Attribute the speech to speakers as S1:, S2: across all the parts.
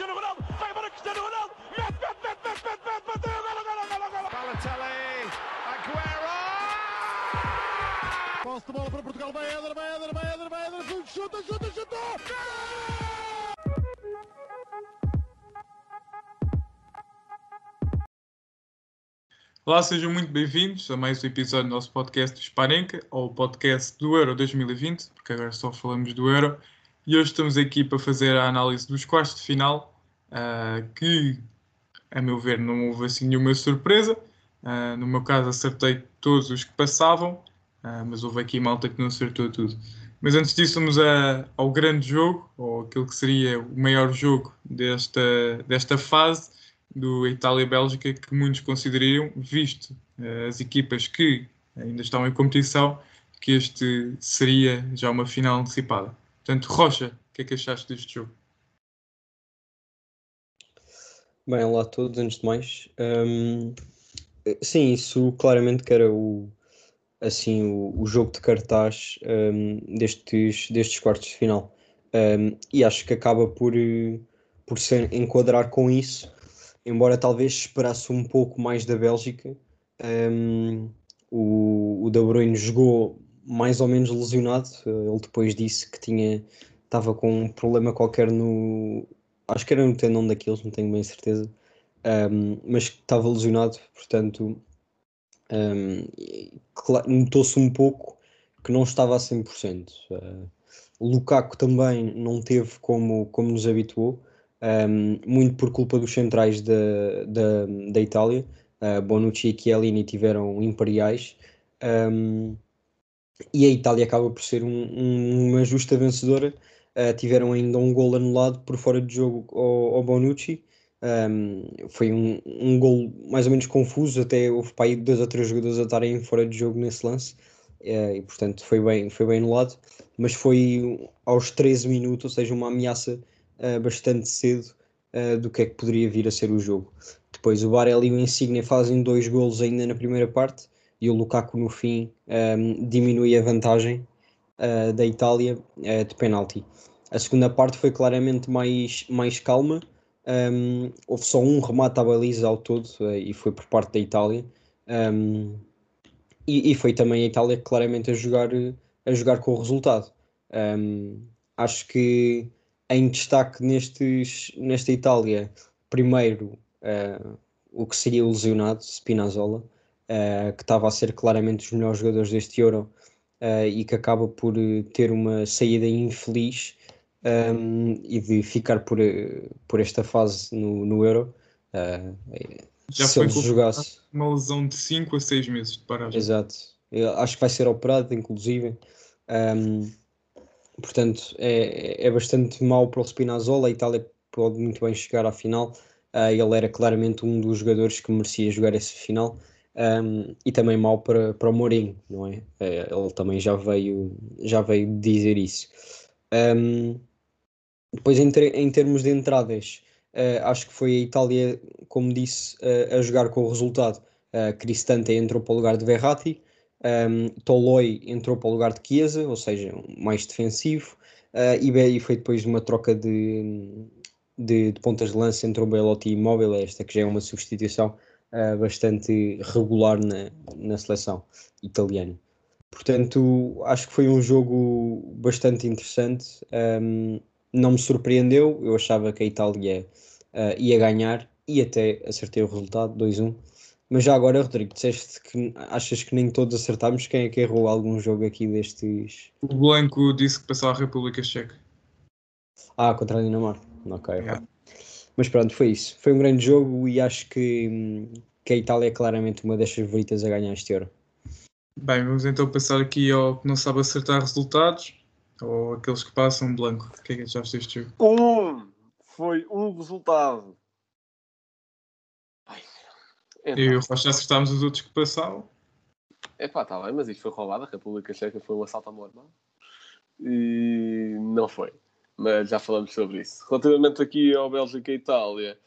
S1: Cristiano Ronaldo, vai embora Cristiano Ronaldo, mete, mete, mete, mete, mete, mete, bateu, golo, golo, golo, golo.
S2: Balotelli, Aguero!
S3: Posse de bola para Portugal, vai Éder, vai Éder, vai Éder, vai Éder, chuta, chuta, chuta!
S4: Olá, sejam muito bem-vindos a mais um episódio do nosso podcast do Sparenca, ou podcast do Euro 2020, porque agora só falamos do Euro. E hoje estamos aqui para fazer a análise dos quartos de final, uh, que, a meu ver, não houve assim nenhuma surpresa. Uh, no meu caso, acertei todos os que passavam, uh, mas houve aqui malta que não acertou tudo. Mas antes disso, vamos a, ao grande jogo, ou aquilo que seria o maior jogo desta, desta fase, do Itália-Bélgica que muitos considerariam, visto as equipas que ainda estão em competição, que este seria já uma final antecipada. Portanto, Rocha, o que é que achaste deste jogo?
S5: Bem, olá a todos, antes de mais. Um, sim, isso claramente que era o, assim, o, o jogo de cartaz um, destes, destes quartos de final. Um, e acho que acaba por, por ser, enquadrar com isso embora talvez esperasse um pouco mais da Bélgica, um, o, o De Bruyne jogou mais ou menos lesionado. Ele depois disse que tinha estava com um problema qualquer no acho que era no tendão daqueles, não tenho bem certeza, um, mas estava lesionado, portanto um, notou-se um pouco que não estava a 100%. Uh, Lukaku também não teve como, como nos habituou, um, muito por culpa dos centrais da, da, da Itália. Uh, Bonucci e Chiellini tiveram imperiais. Um, e a Itália acaba por ser um, um, uma justa vencedora. Uh, tiveram ainda um gol anulado por fora de jogo ao, ao Bonucci. Um, foi um, um gol mais ou menos confuso, até houve para aí dois ou três jogadores a estarem fora de jogo nesse lance. Uh, e portanto foi bem, foi bem anulado. Mas foi aos 13 minutos, ou seja, uma ameaça uh, bastante cedo do que é que poderia vir a ser o jogo. Depois o Barella e o Insigne fazem dois golos ainda na primeira parte e o Lukaku no fim um, ehm, diminui a vantagem uh, da Itália de penalti. A segunda parte foi claramente mais, mais calma. Um, ehm, houve só um remate à baliza ao todo e foi por parte da Itália. Um, ehm, e, e, foi também a Itália claramente a jogar, a jogar com o resultado. acho que em destaque nestes, nesta Itália, primeiro uh, o que seria o lesionado, Spinazzola, uh, que estava a ser claramente os melhores jogadores deste Euro uh, e que acaba por ter uma saída infeliz um, e de ficar por, por esta fase no, no Euro.
S4: Já se foi ele jogasse uma lesão de 5 a 6 meses de paragem.
S5: Exato. Eu acho que vai ser operado, inclusive. Um, portanto é, é bastante mau para o Spinazzola. A Itália pode muito bem chegar à final. Uh, ele era claramente um dos jogadores que merecia jogar esse final. Um, e também mau para, para o Mourinho, não é? Uh, ele também já veio, já veio dizer isso. Um, depois, em, ter, em, termos de entradas, uh, acho que foi a Itália, como disse, a jogar com o resultado. Uh, Cristante entrou para o lugar de Verratti, um, Toloi entrou para o lugar de Chiesa, ou seja, mais defensivo. Uh, e, foi depois de uma troca de, de, de, pontas de lança entre o Belotti e Immobile, esta que já é uma substituição uh, bastante regular na, na seleção italiana. Portanto, acho que foi um jogo bastante interessante. Um, não me surpreendeu, eu achava que a Itália uh, ia ganhar e até acertei o resultado 2-1. Mas já agora, Rodrigo, disseste que achas que nem todos acertámos. Quem é que errou algum jogo aqui destes?
S4: O Blanco disse que passou a República Checa.
S5: Ah, contra a Dinamarca. Ok. Yeah. Mas pronto, foi isso. Foi um grande jogo e acho que, que a Itália é claramente uma das favoritas a ganhar este Euro.
S4: Bem, vamos então passar aqui ao que não sabe acertar resultados, ou aqueles que passam Blanco. O que é que achaste deste jogo?
S6: Um! Foi um resultado
S4: então. E o Rocha acertámos os outros que passavam.
S6: É pá, está bem, mas isto foi roubado. A República Checa foi um assalto à mormão. E não foi. Mas já falamos sobre isso. Relativamente aqui ao Bélgica e Itália,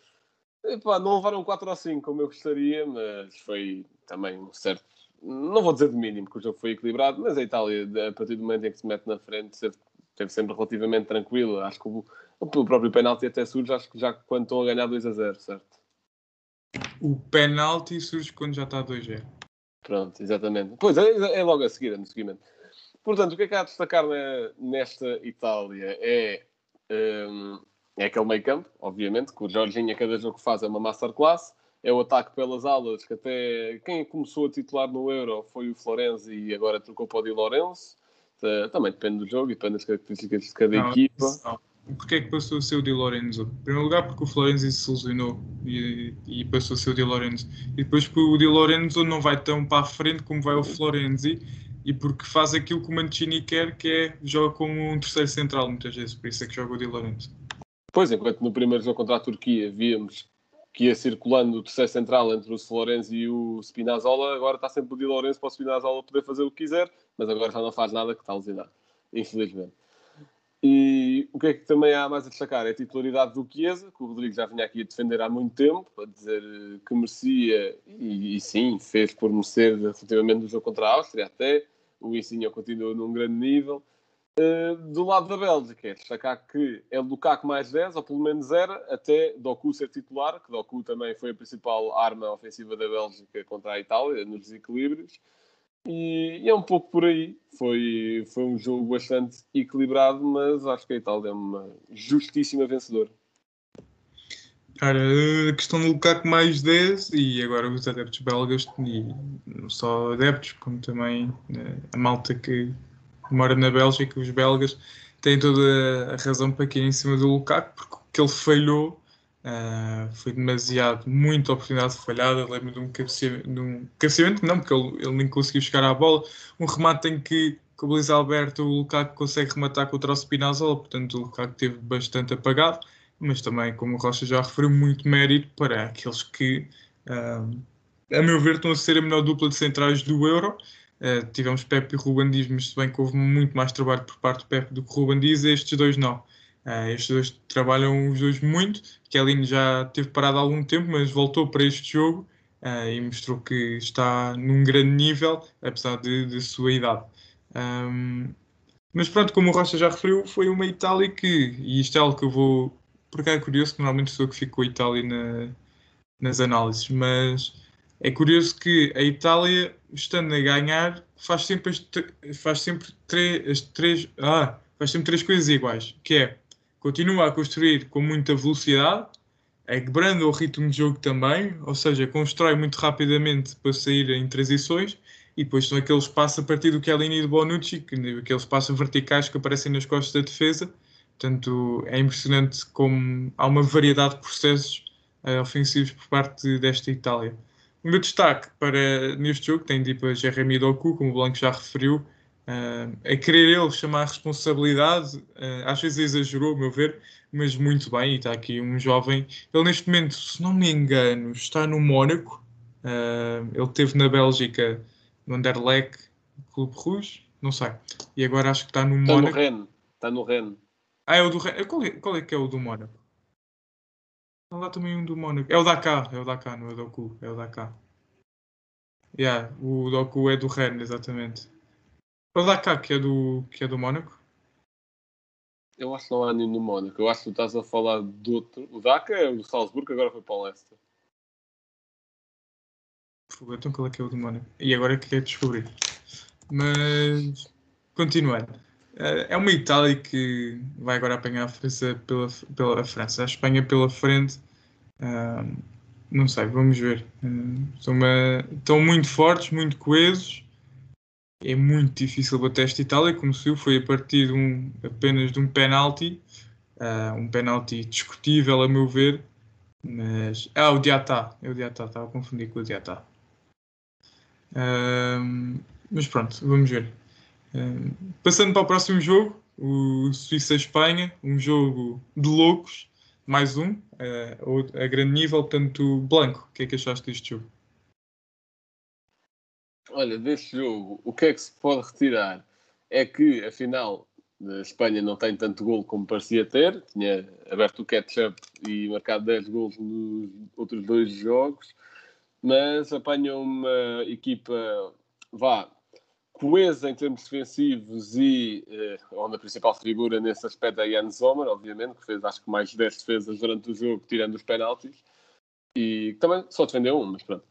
S6: epá, não levaram 4 ou 5 como eu gostaria, mas foi também um certo. Não vou dizer de mínimo, porque o jogo foi equilibrado, mas a Itália, a partir do momento em que se mete na frente, esteve sempre relativamente tranquila. Acho que o, O próprio penalti até surge, acho que já quando estão a ganhar 2 a 0, certo?
S4: O penalti surge quando já está a 2-0.
S6: Pronto, exatamente. Pois é, é logo a seguir, é no seguimento. Portanto, o que é que há a destacar na- nesta Itália é, hum, é aquele meio campo, obviamente, que o Jorginho a cada jogo que faz é uma masterclass. É o ataque pelas alas, que até quem começou a titular no Euro foi o Florenzi e agora trocou para o Di Lorenzo. Também depende do jogo e depende das características de cada
S4: Não,
S6: equipa.
S4: não. Porquê é que passou a ser o Di Lorenzo? Em primeiro lugar, porque o Florenzi se lesionou e, e passou a ser o Di Lorenzo. E depois porque o Di Lorenzo não vai tão para a frente como vai o Florenzi e porque faz aquilo que o Mancini quer, que é joga como um terceiro central muitas vezes, por isso é que joga o Di Lorenzo.
S6: Pois, enquanto no primeiro jogo contra a Turquia víamos que ia circulando o terceiro central entre o Florenzi e o Spinazzola, agora está sempre o Di Lorenzo para o Spinazzola poder fazer o que quiser, mas agora já não faz nada que está lesionado, infelizmente. E o que é que também há mais a destacar? É a titularidade do Chiesa, que o Rodrigo já vinha aqui a defender há muito tempo, a dizer que merecia, e, e sim, fez por merecer relativamente do jogo contra a Áustria até, o Insigne continua num grande nível. Uh, do lado da Bélgica, é destacar que é Lukaku mais 10, ou pelo menos era, até Doku ser titular, que Doku também foi a principal arma ofensiva da Bélgica contra a Itália, nos desequilíbrios. E, e é um pouco por aí. Foi, foi um jogo bastante equilibrado, mas acho que a Itália é uma justíssima vencedora.
S4: Cara, a questão do Lukaku mais 10 e agora os adeptos belgas, e não só adeptos, como também eh, a malta que mora na Bélgica, os belgas, têm toda a razão para cair em cima do Lukaku, porque o que ele falhou ah, foi demasiado, muita oportunidade falhada. Lembro de um cabeceamento, de um cabeceamento não, porque ele, ele nem conseguiu chegar à bola. Um remate em que, com o Luís Alberto, o Lukaku consegue rematar contra o Spinazzola, portanto o Lukaku teve bastante apagado mas também, como o Rocha já referiu, muito mérito para aqueles que, a meu ver, estão a ser a melhor dupla de centrais do Euro. Ah, tivemos Pepe e Ruben Dias, mas se bem que houve muito mais trabalho por parte do Pepe do que Ruben Dias, estes dois não. Ah, estes dois trabalham os dois muito. Kelly já teve parado há algum tempo, mas voltou para este jogo ah, e mostrou que está num grande nível, apesar de, de sua idade. Um, mas pronto, como o Rocha já referiu, foi uma Itália que, e isto é algo que eu vou porque é curioso que normalmente sou eu que fico com a Itália na, nas análises, mas é curioso que a Itália, estando a ganhar, faz sempre as, faz sempre três, as três, ah, faz sempre três coisas iguais, que é continua a construir com muita velocidade, é quebrando o ritmo de jogo também, ou seja, constrói muito rapidamente para sair em transições, e depois são aqueles passos a partir do Chiellini e do Bonucci, que, aqueles passos verticais que aparecem nas costas da defesa, Portanto, é impressionante como há uma variedade de processos uh, ofensivos por parte desta Itália. O meu destaque para neste jogo tem tipo a Jeremy Doku, como o Blanco já referiu, uh, a querer ele chamar a responsabilidade, uh, às vezes exagerou, a meu ver, mas muito bem. E está aqui um jovem, ele neste momento, se não me engano, está no Mónaco. ele esteve na Bélgica, no Anderlecht, Clube Rouge, não sei. E agora acho que está no
S6: está
S4: Mónaco.
S6: No Rennes. Está no Rennes.
S4: Ah, é o do qual é, qual é que é o do Mónaco? Não lá também um do Mónaco. É o Dakar, é o Dakar, não é o Doku, é o Dakar. Yeah, o Doku é do Rennes, exatamente. É o Dakar que é do, que é do Mónaco?
S6: Eu acho que não há nenhum no Mónaco. Eu acho que tu estás a falar do outro. O Dakar é o do Salzburgo, agora foi para o Leicester.
S4: Então qual é que é o do Mónaco? E agora é que quero descobrir. Mas, continuando. É uma Itália que vai agora apanhar a França pela, pela França, a Espanha pela frente. Uh, não sei, vamos ver. Uh, uma, estão, muito fortes, muito coesos. É muito difícil bater esta Itália, como se foi a partir de um, apenas de um penalti. Uh, um penalti discutível, a meu ver. Mas. Ah, o Diatá. É o Diatá, estava a confundir com o Diatá. mas pronto, vamos ver. Passando para o próximo jogo, o Suíça-Espanha, um jogo de loucos, mais um, a grande nível, portanto, Blanco, o que é que achaste deste jogo?
S6: Olha, deste jogo, o que é que se pode retirar é que, afinal, a Espanha não tem tanto gol como parecia ter, tinha aberto o catch-up e marcado 10 gols nos outros dois jogos, mas apanha uma equipa, vá, coesa em termos defensivos e eh, onde a principal figura nesse aspecto é Jan Sommer, obviamente, que fez acho que mais de 10 defesas durante o jogo, tirando os penaltis, e também só defendeu um, mas pronto.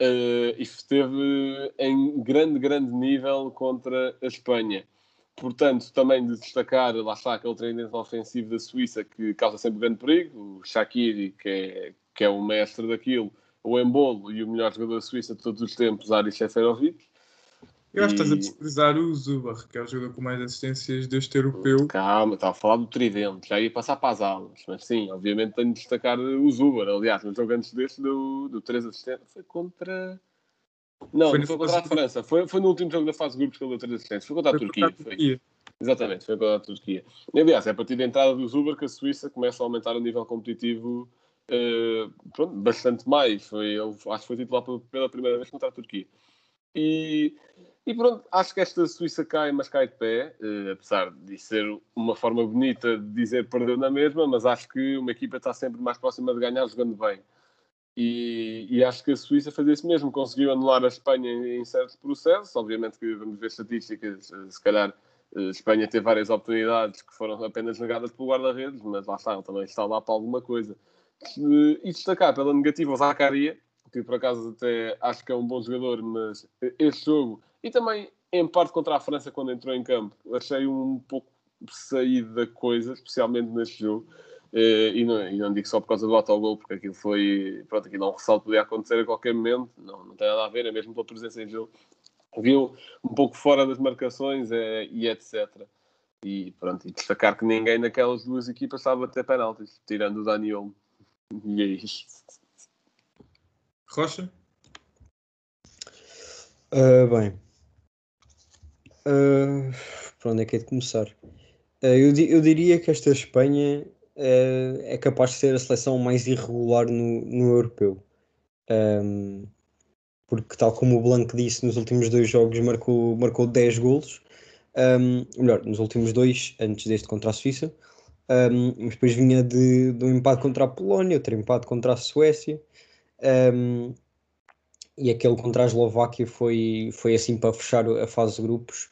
S6: Uh, e esteve em grande, grande nível contra a Espanha. Portanto, também de destacar, lá está, aquele treinamento ofensivo da Suíça que causa sempre grande perigo, o Shaqiri, que é, que é o mestre daquilo, o Embolo e o melhor jogador da Suíça de todos os tempos, Aris Seferovic.
S4: Eu acho que estás a desprezar o Zubar, que é o jogador com mais assistências deste europeu.
S6: Calma, estava a falar do tridente, já ia passar para as aulas, mas sim, obviamente tenho de destacar o Zuber. Aliás, no jogo antes deste, do, do 3 assistentes, foi contra. Não,
S4: Foi
S6: não foi contra a França, foi, foi no último jogo da fase de grupos que ele deu 3 assistentes, foi contra a
S4: Foi
S6: Turquia.
S4: contra a
S6: foi.
S4: Turquia.
S6: Exatamente, foi contra a Turquia. E, aliás, é a partir da entrada do Zuber que a Suíça começa a aumentar o nível competitivo eh, pronto, bastante mais. Foi, ele, acho que foi titular pela primeira vez contra a Turquia. E, e pronto, acho que esta Suíça cai, mas cai de pé, eh, apesar de ser uma forma bonita de dizer perdeu na mesma, mas acho que uma equipa está sempre mais próxima de ganhar jogando bem. E, e acho que a Suíça fez isso mesmo, conseguiu anular a Espanha em, em certos processos. Obviamente que vamos ver estatísticas, eh, se calhar eh, a Espanha teve várias oportunidades que foram apenas negadas pelo guarda-redes, mas lá está, também está lá para alguma coisa. Eh, E destacar pela negativa o Zacaria, que por acaso até acho que é um bom jogador, mas este jogo, e também em parte contra a França quando entrou em campo, achei um pouco saído da coisa, especialmente neste jogo. Eh, e, não, e não digo só por causa do autogol, porque aquilo foi, pronto, aquilo é um ressalto que podia acontecer a qualquer momento, não, não tem nada a ver, é mesmo pela presença em jogo. Viu um pouco fora das marcações eh, e etc. E pronto, e destacar que ninguém naquelas duas equipas sabe bater penaltis, tirando o Daniel. E é isto.
S4: Rocha?
S5: Ah, bem, por onde é que é de começar? Ah, eu, di- eu diria que esta Espanha ah, é capaz de ser a seleção mais irregular no, no europeu. Ahm, porque, tal como o Blanco disse, nos últimos dois jogos marcou, marcou 10 golos. Ou melhor, nos últimos dois, antes deste contra a Suíça. Ahm, mas depois vinha de, de um empate contra a Polónia, outro empate contra a Suécia. Ahm, e aquele contra a Eslováquia foi, foi assim para fechar a fase de grupos,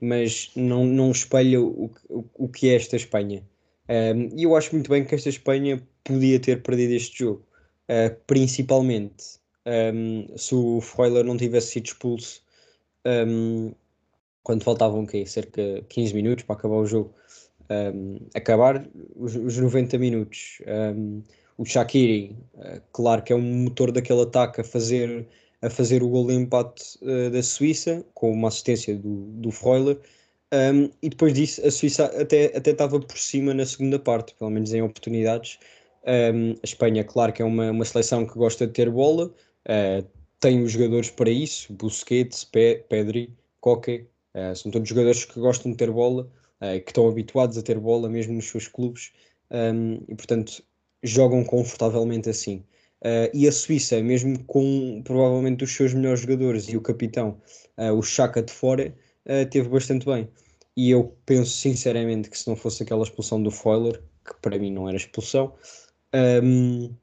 S5: mas não, não espelha o, o, o que é esta Espanha. Um, e eu acho muito bem que esta Espanha podia ter perdido este jogo, Uh, principalmente um, se o Freuler não tivesse sido expulso um, quando faltavam quê? cerca de 15 minutos para acabar o jogo. Um, acabar os, os 90 minutos. O Shaqiri, uh, claro que é um motor daquele ataque a fazer, a fazer o gol de empate uh, da Suíça, com uma assistência do, do Freuler. Um, e depois disso, a Suíça até, até estava por cima na segunda parte, pelo menos em oportunidades. Um, a Espanha, claro que é uma, uma seleção que gosta de ter bola, uh, tem os jogadores para isso: Busquets, Pe Pedri, Coque. Uh, são todos jogadores que gostam de ter bola, que estão habituados a ter bola mesmo nos seus clubes, um, e portanto jogam confortavelmente assim. Uh, e a Suíça, mesmo com provavelmente os seus melhores jogadores e o capitão, uh, o Chaka de fora, uh, teve bastante bem. E eu penso sinceramente que se não fosse aquela expulsão do Foiler, que para mim não era expulsão, um,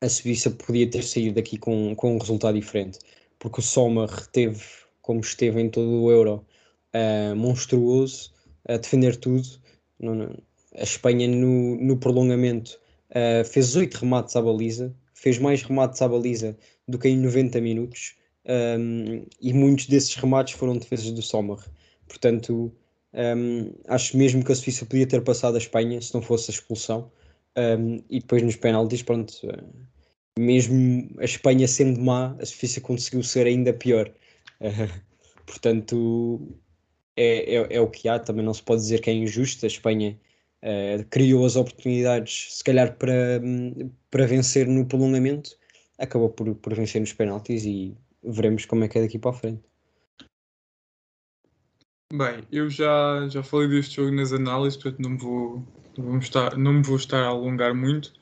S5: a Suíça podia ter saído daqui com, com um resultado diferente, porque o Sommer teve, como esteve em todo o Euro, monstruoso, a defender tudo. Não, não, a Espanha, no, no prolongamento, uh, fez oito remates à baliza, fez mais remates à baliza do que em 90 minutos, um, e muitos desses remates foram defesas do Sommer. Portanto, um, acho mesmo que a Suíça podia ter passado a Espanha se não fosse a expulsão. Um, e depois nos penaltis, pronto, uh, mesmo a Espanha sendo má, a Suíça conseguiu ser ainda pior. Uh, portanto, é, é, é, o que há. Também não se pode dizer que é injusto. A Espanha uh, criou as oportunidades, se calhar, para, para vencer no prolongamento, acabou por, por vencer nos penaltis e veremos como é que é daqui para a frente.
S4: Bem, eu já, já falei deste jogo nas análises, portanto não vou, não estar, não me vou estar a alongar muito,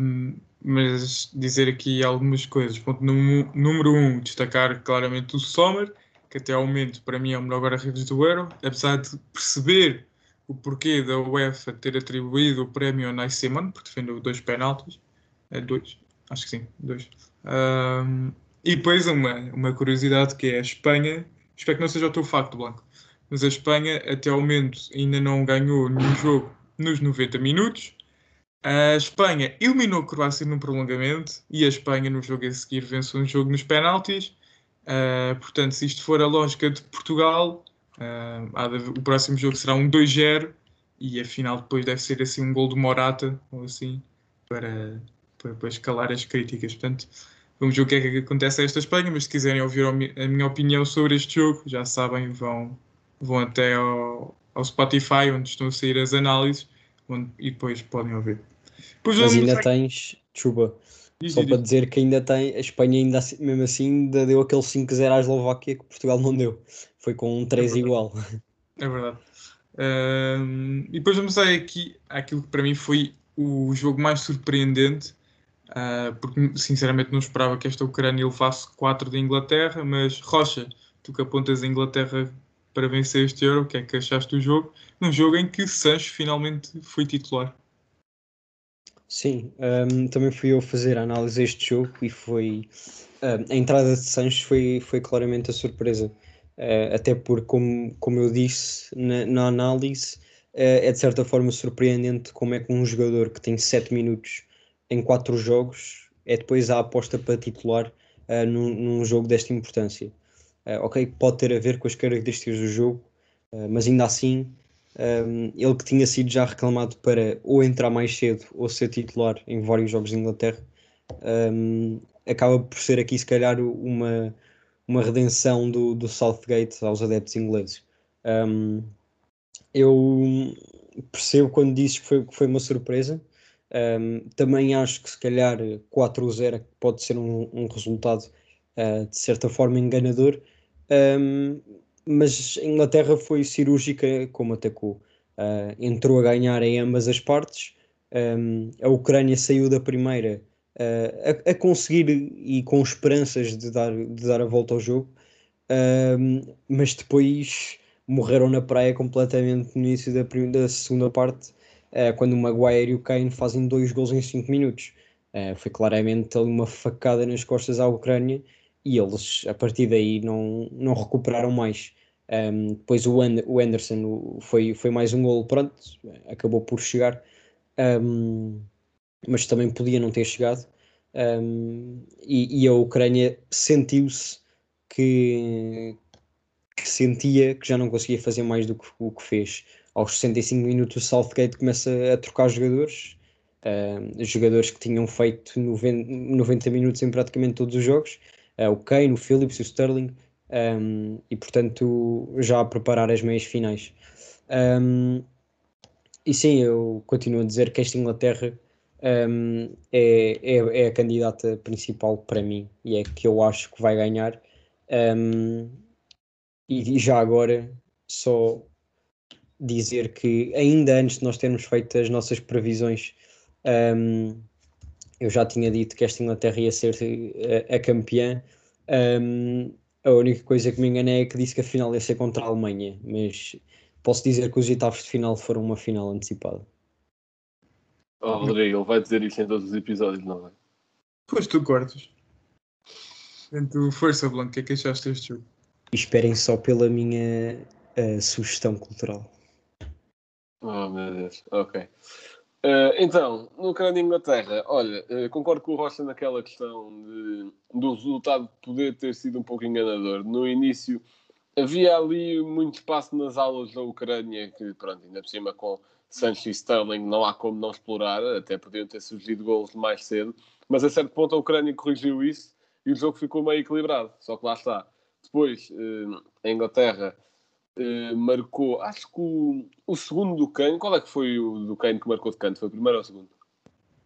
S4: um, mas dizer aqui algumas coisas. Ponto número, número um, destacar claramente o Sommer, que até ao momento para mim é o melhor guarda-redes do Euro, apesar de perceber o porquê da UEFA ter atribuído o prémio Nice Simon, porque defendeu dois penaltis, é, dois, acho que sim, dois. Um, e depois uma, uma curiosidade que é a Espanha espero que não seja o teu facto, Blanco, mas a Espanha até ao momento ainda não ganhou nenhum jogo nos 90 minutos. A Espanha eliminou a Croácia no prolongamento e a Espanha no jogo a seguir venceu um jogo nos penaltis. Uh, portanto, se isto for a lógica de Portugal, o próximo jogo será um 2-0 e a final depois deve ser assim um gol de Morata ou assim para, para, para escalar as críticas. Portanto, vamos ver o que é que acontece a esta Espanha, mas se quiserem ouvir a minha opinião sobre este jogo, já sabem, vão, vão até ao, ao Spotify, onde estão a sair as análises, onde, e depois podem ouvir.
S5: Pois mas ainda tens, chuba, só para dizer que ainda tem, a Espanha ainda assim, mesmo assim ainda deu aquele 5-0 à Eslováquia que Portugal não deu. Foi com um 3 é igual.
S4: É verdade. Um, e depois vamos aqui àquilo que para mim foi o jogo mais surpreendente, uh, porque sinceramente não esperava que esta Ucrânia levasse 4 da Inglaterra, mas Rocha, tu que apontas a Inglaterra para vencer este Euro, o que é que achaste do jogo? Num jogo em que Sancho finalmente foi titular.
S5: Sim, um, também fui eu fazer a análise deste jogo e foi um, a entrada de Sancho foi, foi claramente a surpresa. Uh, até porque, como, como eu disse na, na análise, uh, é de certa forma surpreendente como é que um jogador que tem 7 minutos em 4 jogos é depois a aposta para titular uh, num, num, jogo desta importância. ok, pode ter a ver com as características do jogo, mas ainda assim, um, ele que tinha sido já reclamado para ou entrar mais cedo ou ser titular em vários jogos de Inglaterra, um, acaba por ser aqui, se calhar, uma uma redenção do, do Southgate aos adeptos ingleses. Um, eu percebo quando dizes que foi, que foi uma surpresa. Também acho que se calhar 4-0 pode ser um, um resultado uh, de certa forma enganador, um, mas a Inglaterra foi cirúrgica como atacou. Uh, entrou a ganhar em ambas as partes. a Ucrânia saiu da primeira uh, a, a, conseguir e com esperanças de dar, de dar a volta ao jogo, uh, mas depois morreram na praia completamente no início da, da segunda parte, uh, quando o Maguire e o Kane fazem dois gols em 5 minutos. Eh, foi claramente uma facada nas costas à Ucrânia e eles a partir daí não, não recuperaram mais. Um, depois o, And o Anderson foi, foi mais um gol, pronto, acabou por chegar. Um, mas também podia não ter chegado. Um, e, e, a Ucrânia sentiu-se que, que, sentia que já não conseguia fazer mais do que o que fez. Aos 65 minutos, o Southgate começa a trocar jogadores, um, jogadores que tinham feito 90, 90 minutos em praticamente todos os jogos: uh, o Kane, o Phillips, o Sterling, um, e portanto já a preparar as meias finais. e sim, eu continuo a dizer que esta Inglaterra um, é, é, é, a candidata principal para mim e é que eu acho que vai ganhar. Um, e já agora, só dizer que ainda antes de nós termos feito as nossas previsões, um, eu já tinha dito que esta Inglaterra ia ser a, a campeã. A única coisa que me enganei é que disse que a final ia ser contra a Alemanha, mas posso dizer que os oitavos de final foram uma final antecipada.
S6: Oh, Rodrigo, ele vai dizer isso em todos os episódios, não vai?
S4: Pois tu cortas. Então, força, Blanco, o que é que achaste deste jogo?
S5: esperem só pela minha uh, sugestão cultural.
S6: Oh, meu Deus, ok. Uh, então, no Ucrânia e Inglaterra, olha, uh, concordo com o Rocha naquela questão de, do resultado poder ter sido um pouco enganador. No início havia ali muito espaço nas aulas da Ucrânia, que pronto, ainda por cima com Sancho e Sterling não há como não explorar, até podiam ter surgido gols mais cedo, mas a certo ponto a Ucrânia corrigiu isso e o jogo ficou meio equilibrado, só que lá está. Depois, eh, a Inglaterra eh, marcou, acho que o, o segundo do Kane, qual é que foi o do Kane que marcou de canto? Foi o primeiro ou o segundo?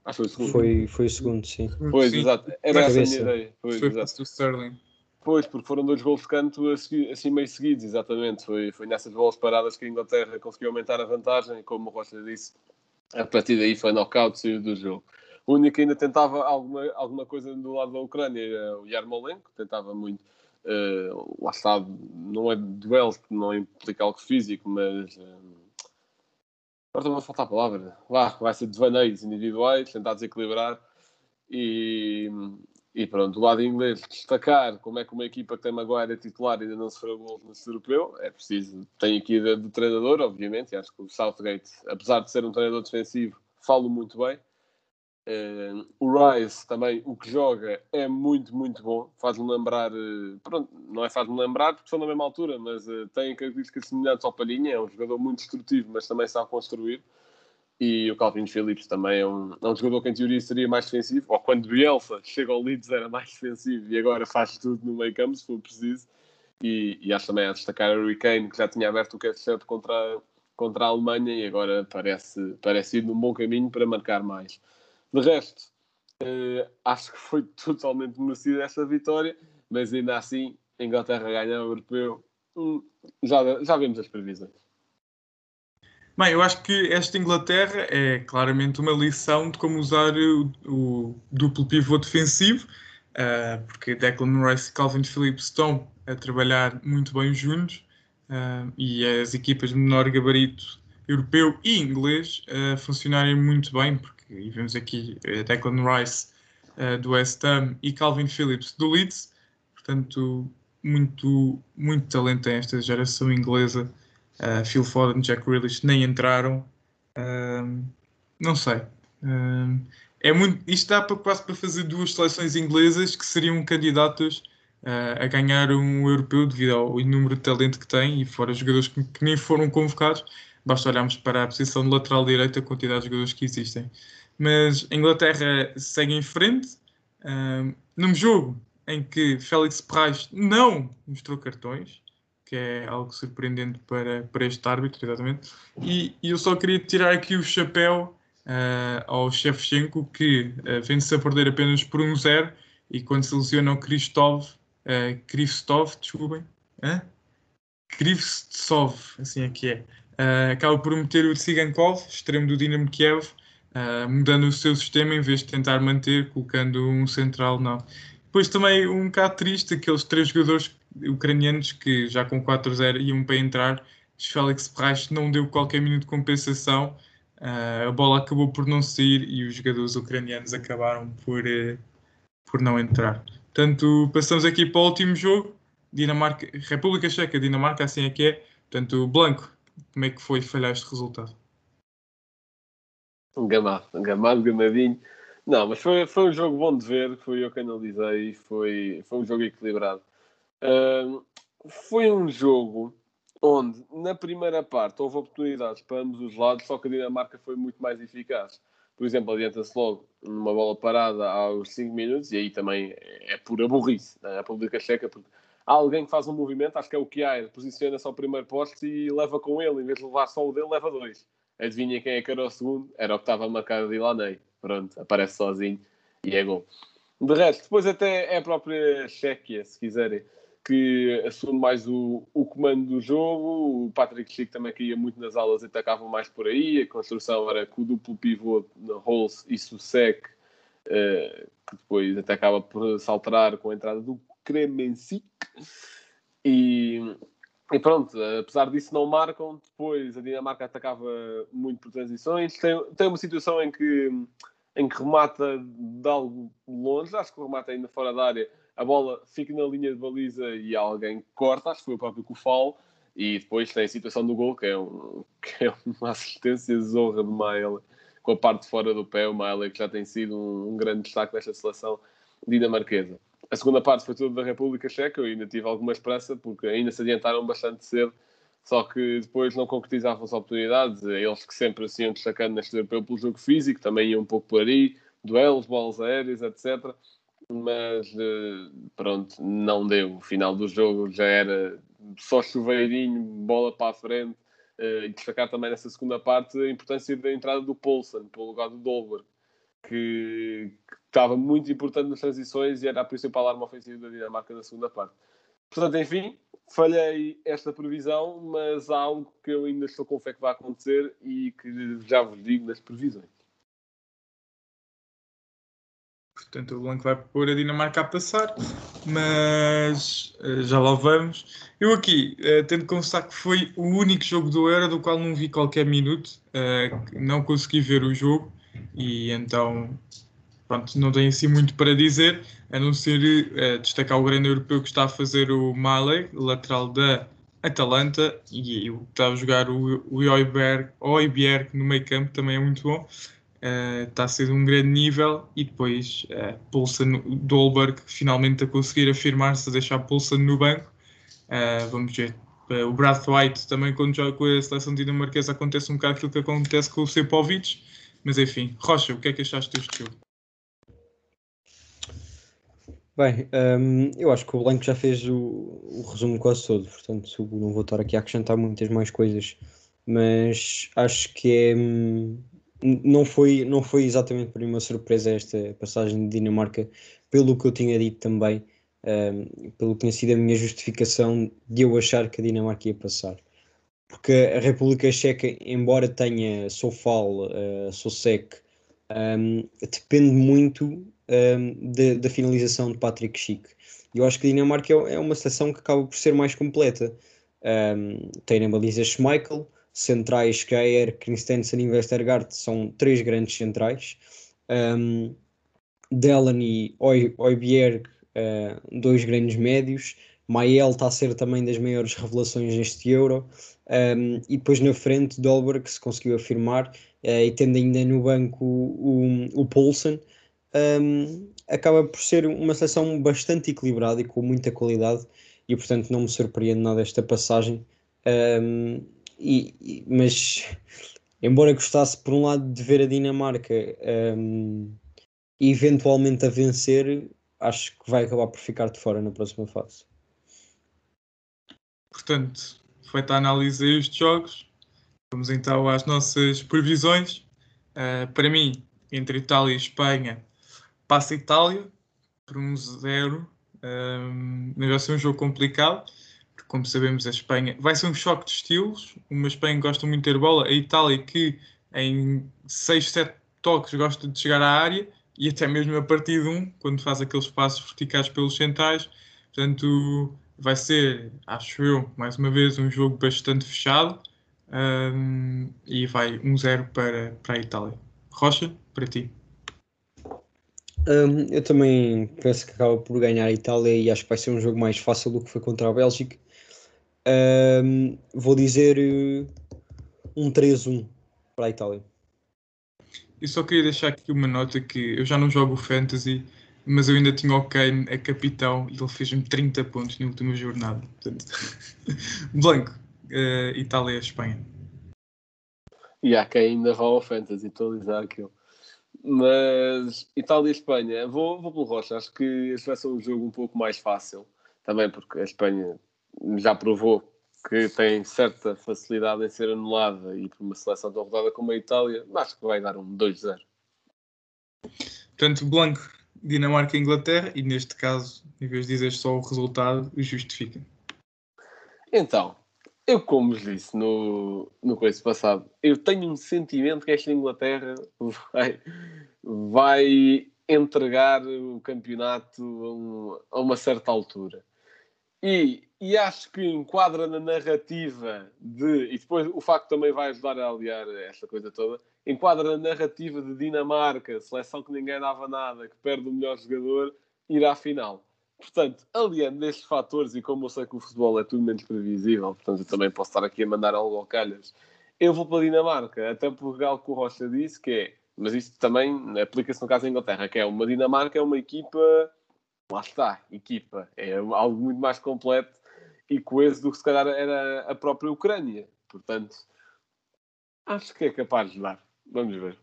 S5: Acho que foi o segundo. Foi, foi o segundo, sim.
S6: Pois,
S4: sim.
S6: exato. Era essa a minha ideia. Pois,
S4: foi
S6: exato.
S4: do Sterling.
S6: Pois, porque foram dois gols de canto assim meio seguidos, exatamente. Foi, foi nessas bolas paradas que a Inglaterra conseguiu aumentar a vantagem e, como o Rocha disse, a partir daí foi knockout, saiu do jogo. O único que ainda tentava alguma, alguma coisa do lado da Ucrânia era o Yarmolenko, tentava muito. Uh, lá está, não é duelo, não implica algo físico, mas. Uh, agora vai faltar a palavra. Vá, vai ser devaneios individuais, tentar desequilibrar. E, E pronto, do lado inglês, destacar como é que uma equipa que tem Maguire titular ainda não sofreu gols no europeu. É preciso, tem aqui do, do treinador, obviamente. E acho que o Southgate, apesar de ser um treinador defensivo, fala muito bem. Uh, o Rice também, o que joga é muito, muito bom. Faz-me lembrar, uh, pronto, não é faz-me lembrar porque são na mesma altura, mas uh, tem características semelhantes ao Palhinha. É um jogador muito destrutivo, mas também sabe construir. E o Calvin Phillips também é um, é um jogador que em teoria seria mais defensivo, ou quando Bielsa chega ao Leeds era mais defensivo e agora faz tudo no meio campo se for preciso. E, e acho também a destacar o Harry Kane, que já tinha aberto o catch-up contra, contra a Alemanha e agora parece, parece ir num bom caminho para marcar mais. De resto, uh, acho que foi totalmente merecida essa vitória, mas ainda assim, Inglaterra ganhar o europeu, hum, já, já vemos as previsões.
S4: Bem, eu acho que esta Inglaterra é claramente uma lição de como usar o, o duplo pivô defensivo, uh, porque Declan Rice e Calvin Phillips estão a trabalhar muito bem juntos uh, e as equipas de menor gabarito europeu e inglês uh, funcionarem muito bem, porque e vemos aqui Declan Rice do West Ham e Calvin Phillips do Leeds, portanto, muito, muito talento tem esta geração inglesa Uh, Phil Foden, Jack Grealish nem entraram. Uh, não sei. Uh, é muito, isto dá para, quase para fazer duas seleções inglesas que seriam candidatas a ganhar um europeu devido ao número de talento que têm e fora jogadores que, que, nem foram convocados. Basta olharmos para a posição de lateral direito, a quantidade de jogadores que existem. Mas a Inglaterra segue em frente. num jogo em que Félix Perrais não mostrou cartões, que é algo surpreendente para, para este árbitro, exatamente. E, e eu só queria tirar aqui o chapéu uh, ao Shevchenko, que uh, vem-se a perder apenas por um zero, e quando se lesiona o Kristov, uh, Kristov, desculpem, uh, Krivtsov, assim é que é, uh, acaba por meter o Tsigankov, extremo do Dinamo Kiev, uh, mudando o seu sistema em vez de tentar manter, colocando um central, não. Depois também um bocado triste, aqueles três jogadores ucranianos que já com 4-0 iam para entrar. Félix Perrais não deu qualquer minuto de compensação. Uh, a bola acabou por não sair e os jogadores ucranianos acabaram por, uh, por não entrar. Portanto, passamos aqui para o último jogo. Dinamarca, República Checa, Dinamarca, assim é que é. Portanto, Blanco, como é que foi falhar este resultado?
S6: Um gamado, um gamado, gamadinho. Não, mas foi, foi um jogo bom de ver, foi eu que analisei, foi, foi um jogo equilibrado. Uh, foi um jogo onde, na primeira parte, houve oportunidades para ambos os lados, só que a Dinamarca foi muito mais eficaz. Por exemplo, adianta-se logo numa bola parada aos 5 minutos, e aí também é pura burrice na República Checa, porque há alguém que faz um movimento, acho que é o Kjaer, posiciona-se ao primeiro poste e leva com ele, em vez de levar só o dele, leva dois. Adivinha quem é que era o segundo? Era o que estava marcado de Ilanei. Pronto, aparece sozinho e é gol. De resto, depois até é a própria Chequia, se quiserem que assume mais o, o comando do jogo. O Patrick Chico também caía muito nas aulas e atacava mais por aí. A construção era com o duplo pivô na Rolls e Susek, uh, que depois até acaba por saltar com a entrada do Kremensic. E, e pronto, apesar disso não marcam. Depois a Dinamarca atacava muito por transições. Tem, tem uma situação em que, em que remata de algo longe, acho que remata ainda fora da área a bola fica na linha de baliza e alguém corta, acho que foi o próprio Kufal, e depois tem a situação do gol, que é, um, que é uma assistência zorra de Maele, com a parte fora do pé, o Maele que já tem sido um, um grande destaque desta seleção dinamarquesa. A segunda parte foi toda da República Checa, eu ainda tive alguma esperança, porque ainda se adiantaram bastante cedo, só que depois não concretizavam as oportunidades, eles que sempre se iam destacando neste europeu pelo jogo físico, também iam um pouco por aí, duelos, bolas aéreas, etc mas eh, pronto, não deu. O final do jogo já era só chuveirinho, bola para a frente. Eh, e destacar também nessa segunda parte a importância da entrada do Poulsen pelo lugar do Dolberg, que, que, estava muito importante nas transições e era a principal arma ofensiva da Dinamarca na segunda parte. Portanto, enfim, falhei esta previsão, mas há algo que eu ainda estou com fé que vai acontecer e que já vos digo nas previsões.
S4: Portanto, o Blanco vai pôr a Dinamarca a passar, mas uh, já lá vamos. Eu aqui uh, tendo que confessar que foi o único jogo do Euro do qual não vi qualquer minuto, uh, não consegui ver o jogo e então pronto, não tenho assim muito para dizer, a não ser eh, destacar o grande europeu que está a fazer o Maley, lateral da Atalanta, e o que está a jogar o, o Oiberg, no meio campo também é muito bom. Eh, está a ser um grande nível e depois uh, Poulsen, Dolberg finalmente a conseguir afirmar-se, a deixar Poulsen no banco. Uh, vamos ver. Uh, o Brathwaite também quando joga com a seleção dinamarquesa acontece um bocado aquilo que acontece com o Sepovic. Mas enfim, Rocha, o que é que achaste deste jogo?
S5: Bem, um, eu acho que o Blanco já fez o, o, resumo quase todo, portanto não vou estar aqui a acrescentar muitas mais coisas, mas acho que é, hum, não, foi, não foi exatamente para mim uma surpresa esta passagem de Dinamarca, pelo que eu tinha dito também, um, pelo que tinha sido a minha justificação de eu achar que a Dinamarca ia passar. Porque a República Checa, embora tenha Sofal, uh, Sosek, depende muito um, da finalização de Patrick Schick. Eu acho que a Dinamarca é, é uma seleção que acaba por ser mais completa. Um, tem na baliza Schmeichel, centrais Geir, Christensen e Westergaard são três grandes centrais. Um, Delan e Oibierg, uh, dois grandes médios. Mael está a ser também das maiores revelações neste Euro. Um, e depois na frente, Dolberg se conseguiu afirmar uh, e tendo ainda no banco o, o, o Poulsen, um, acaba por ser uma seleção bastante equilibrada e com muita qualidade e portanto não me surpreende nada esta passagem. Um, e, e, mas embora gostasse por um lado de ver a Dinamarca um, eventualmente a vencer, acho que vai acabar por ficar de fora na próxima fase.
S4: Portanto, feita a análise estes jogos, vamos então às nossas previsões. Uh, para mim, entre Itália e Espanha, passa a Itália por um zero. Um, vai ser um jogo complicado como sabemos, a Espanha vai ser um choque de estilos. Uma Espanha que gosta muito de ter bola, a Itália que em 6, 7 toques gosta de chegar à área e até mesmo a partir de um, quando faz aqueles passos verticais pelos centrais. Portanto, vai ser, acho eu, mais uma vez, um jogo bastante fechado um, e vai 1-0 para, para a Itália. Rocha, para ti.
S5: Um, eu também penso que acaba por ganhar a Itália e acho que vai ser um jogo mais fácil do que foi contra a Bélgica. Um, vou dizer uh, um 3-1 para a Itália.
S4: Eu só queria deixar aqui uma nota que eu já não jogo Fantasy, mas eu ainda tinha o Kane a capitão e ele fez-me 30 pontos na última jornada. Portanto, Blanco, uh, Itália Espanha.
S6: E há quem ainda vá ao Fantasy atualizar aquilo. Mas Itália e Espanha, vou, vou pelo Rocha. Acho que este vai ser um jogo um pouco mais fácil. Também porque a Espanha já provou que tem certa facilidade em ser anulada e por uma seleção tão rodada como a Itália, acho que vai dar um 2-0.
S4: Portanto, Blanco, Dinamarca e Inglaterra, e neste caso, em vez de dizer só o resultado, justifica.
S6: Então, eu como vos disse no, no coisa passado, eu tenho um sentimento que esta Inglaterra vai, vai entregar o campeonato a, um, a uma certa altura. E, e acho que enquadra na narrativa de. E depois o facto também vai ajudar a aliar esta coisa toda. Enquadra na narrativa de Dinamarca, seleção que ninguém dava nada, que perde o melhor jogador, ir à final. Portanto, aliando estes fatores, e como eu sei que o futebol é tudo menos previsível, portanto eu também posso estar aqui a mandar algo ao calhas, eu vou para a Dinamarca, até por algo que o Rocha disse, que é, mas isto também aplica-se no caso da Inglaterra, que é uma Dinamarca, é uma equipa lá está, equipa. É algo muito mais completo e coeso do que se calhar era a própria Ucrânia. Portanto, acho que é capaz de dar. Vamos ver.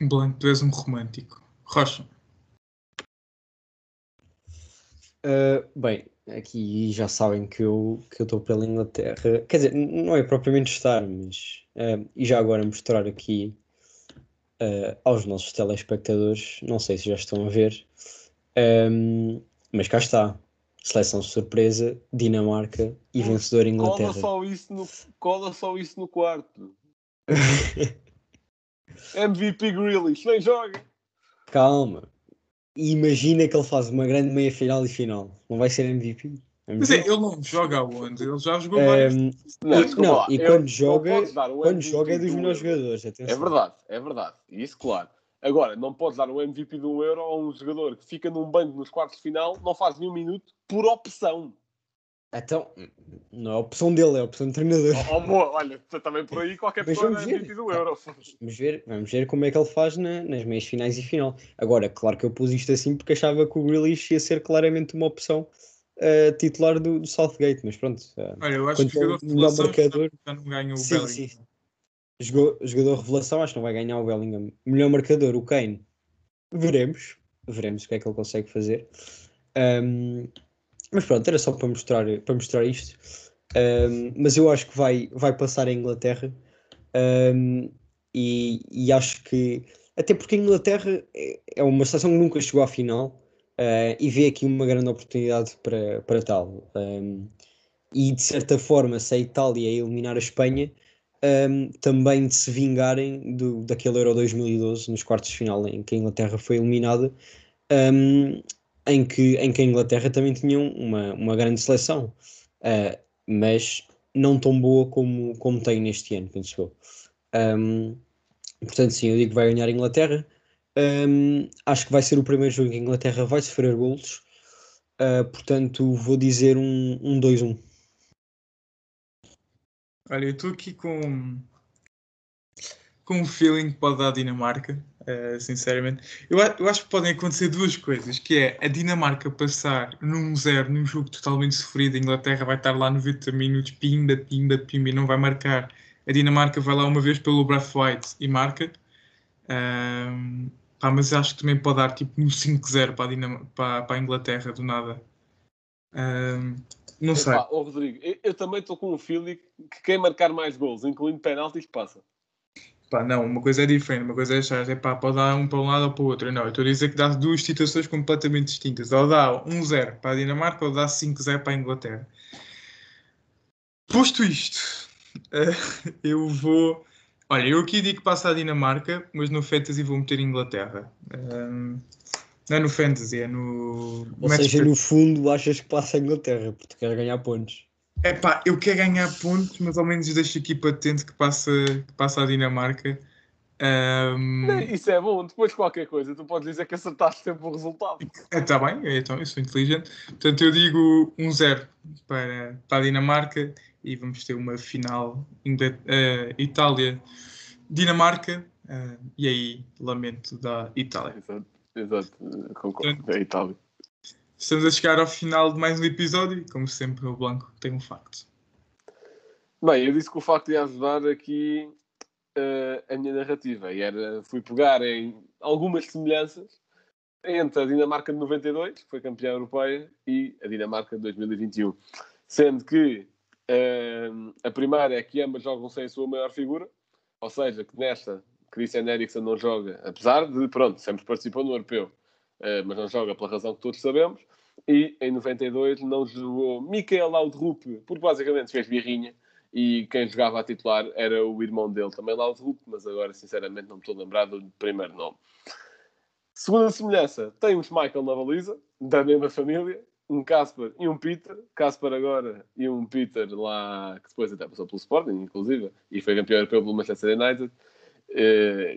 S4: Blanco, tu és um romântico. Rocha.
S5: Uh, bem, aqui já sabem que eu que eu estou pela Inglaterra. Quer dizer, não é propriamente estar, mas uh, e já agora mostrar aqui uh, aos nossos telespectadores, não sei se já estão a ver, um, mas cá está. Seleção surpresa, Dinamarca e vencedor Inglaterra.
S6: Cola só isso no, cola só isso no quarto. MVP Grealish, nem joga.
S5: Calma. Imagina que ele faz uma grande meia final e final. Não vai ser MVP?
S4: Mas é, ele não joga aonde? Ele já jogou um,
S5: Não, não e quando eu, joga, quando joga é dos melhores jogadores.
S6: Atenção. É verdade, é verdade. Isso, claro. Agora, não podes dar um MVP de um euro a um jogador que fica num banco nos quartos de final, não faz nenhum minuto, por opção.
S5: Então, não é a opção dele, é a opção do treinador.
S6: Oh, boa, olha, também por aí qualquer
S5: Mas
S6: pessoa é
S5: vamos ver.
S6: MVP do euro.
S5: Vamos ver, vamos ver como é que ele faz na- nas meias finais e final. Agora, claro que eu pus isto assim porque achava que o Grealish ia ser claramente uma opção eh, titular do, do Southgate, mas pronto. eh,
S4: Olha, eu acho que o
S5: melhor
S4: revelação
S5: marcador-
S4: já não ganha o
S5: Sim,
S4: Bellingham.
S5: sim. Jogou- jogador revelação, acho que não vai ganhar o Bellingham. Melhor marcador, o Kane. Veremos. Veremos o que é que ele consegue fazer. Ahm, mas pronto, era só para mostrar, para mostrar isto. Ahm, mas eu acho que vai, vai passar a Inglaterra. Ahm, e, e acho que. Até porque a Inglaterra é, é uma seleção que nunca chegou à final. ah, e vê aqui uma grande oportunidade para, para tal. Ahm, e de certa forma, se a Itália eliminar a Espanha, um, também de se vingarem do, daquele Euro 2012, nos quartos de final, em que a Inglaterra foi eliminada, um, em, que, em que a Inglaterra também tinha uma, uma grande seleção, uh, mas não tão boa como, como tem neste ano, penso eu. Um, portanto, sim, eu digo que vai ganhar a Inglaterra. Um, acho que vai ser o primeiro jogo em que a Inglaterra vai sofrer golos. Uh, portanto, vou dizer um, um 2-1.
S4: Olha, eu estou aqui com, com um feeling que pode dar a Dinamarca, eh, sinceramente. Eu, eu acho que podem acontecer duas coisas, que é a Dinamarca passar num zero, num jogo totalmente sofrido, a Inglaterra vai estar lá 90 minutos, pimba, pimba, pimba, e não vai marcar. A Dinamarca vai lá uma vez pelo Braithwaite e marca. Pá, mas acho que também pode dar tipo um 5-0 para, para, para a Inglaterra, do nada. Não sei.
S6: Rodrigo, eu, eu também estou com um feeling que quem marcar mais gols, incluindo penaltis, passa.
S4: Pá, não, uma coisa é diferente, uma coisa é achar, é pá, pode dar um para um lado ou para o outro. Não, eu estou a dizer que dá duas situações completamente distintas. Ou dá 1-0 para a Dinamarca ou dá 5-0 para a Inglaterra. Posto isto, eu vou. Olha, eu aqui digo que passa a Dinamarca, mas no Fantasy vou meter Inglaterra. Ehm, não é no Fantasy, é no.
S5: Ou seja, no fundo achas que passa a Inglaterra, porque tu queres ganhar pontos.
S4: É pá, eu quero ganhar pontos, mas ao menos deixo aqui patente que passa, que passa a Dinamarca. Ehm,
S6: Isso é bom, depois qualquer coisa, tu podes dizer que acertaste sempre o resultado.
S4: Está bem, então eu sou inteligente. Portanto, eu digo 1-0 para, para a Dinamarca e vamos ter uma final Ingl- eh, Itália-Dinamarca eh, e aí lamento da Itália.
S6: Exato, exato, concordo. É a Itália.
S4: Estamos a chegar ao final de mais um episódio e, como sempre, o Blanco tem um facto.
S6: Bem, eu disse que o facto ia ajudar aqui eh, a minha narrativa. E era, fui pegar em algumas semelhanças entre a Dinamarca de 92, que foi campeã europeia, e a Dinamarca de 2021. Sendo que eh, a primeira é que ambas jogam sem a sua maior figura, ou seja, que nesta Christian Eriksen não joga, apesar de, pronto, sempre participou no europeu, mas não joga pela razão que todos sabemos. E em 92 não jogou Michael Laudrup, porque basicamente fez birrinha e quem jogava a titular era o irmão dele, também Laudrup, mas agora sinceramente não me estou a lembrar do primeiro nome. Segunda semelhança, tem um Michael na baliza, da mesma família, um Casper e um Peter. Casper agora e um Peter lá, que depois até passou pelo Sporting, inclusive, e foi campeão europeu pelo Manchester United, eh,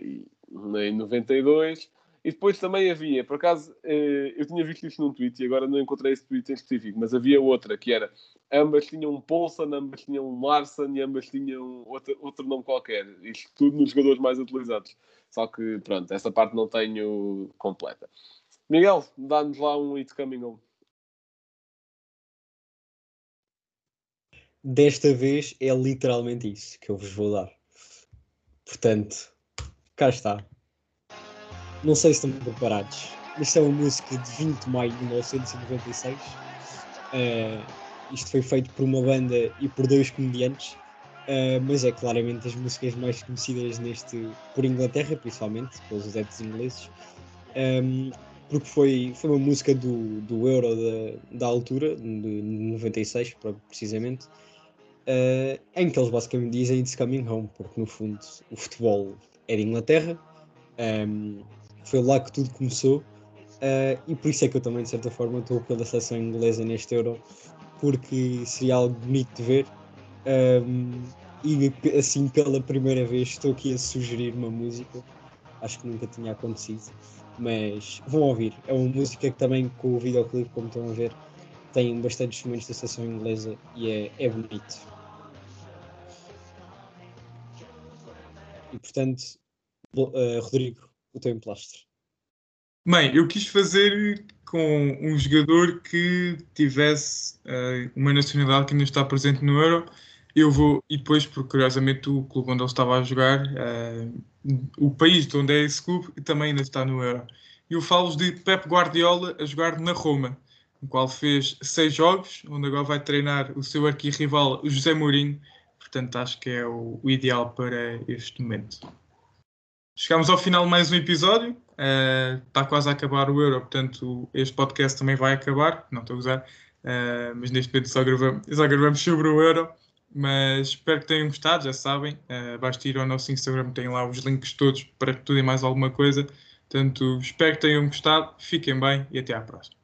S6: em 92. E depois também havia, por acaso, eh, eu tinha visto isto num tweet e agora não encontrei esse tweet em específico, mas havia outra que era ambas tinham um Poulsen, ambas tinham um Larsen e ambas tinham outro, outro nome qualquer. Isto tudo nos jogadores mais utilizados. Só que, pronto, essa parte não tenho completa. Miguel, dá-nos lá um It's Coming Home.
S5: Desta vez é literalmente isso que eu vos vou dar. Portanto, cá está. Não sei se estão preparados. Isto é uma música de 20 de maio de 1996. Eh, isto foi feito por uma banda e por dois comediantes. Eh, mas é claramente as músicas mais conhecidas neste por Inglaterra, principalmente, pelos adeptos ingleses. Ehm, porque foi, foi uma música do, do Euro da, da altura, de 96, pro- precisamente, eh, em que eles basicamente dizem It's Coming Home, porque no fundo o futebol é de Inglaterra, ehm, foi lá que tudo começou, eh, e por isso é que eu também, de certa forma, estou pela seleção inglesa neste Euro, porque seria algo bonito de ver. ehm, e assim, pela primeira vez, estou aqui a sugerir uma música acho que nunca tinha acontecido. Mas vão ouvir, é uma música que também com o videoclipe, como estão a ver, tem bastantes momentos da seleção inglesa e é, é bonito. E portanto, eh, Rodrigo, o teu emplastro.
S4: Bem, eu quis fazer com um jogador que tivesse eh, uma nacionalidade que ainda está presente no Euro. Eu vou, e depois, porque curiosamente o clube onde ele estava a jogar, eh, o país de onde é esse clube, também ainda está no Euro. Eu falo de Pep Guardiola a jogar na Roma, no qual fez seis jogos, onde agora vai treinar o seu arquirrival José Mourinho. Portanto, acho que é o, o ideal para este momento. Chegamos ao final de mais um episódio. Eh, está quase a acabar o Euro, portanto, este podcast também vai acabar. Não estou a usar, eh, mas neste momento só gravamos, só gravamos sobre o Euro. Mas espero que tenham gostado, já sabem. Uh, basta ir ao nosso Instagram, tem lá os links todos para tudo e mais alguma coisa. Portanto, espero que tenham gostado, fiquem bem e até à próxima.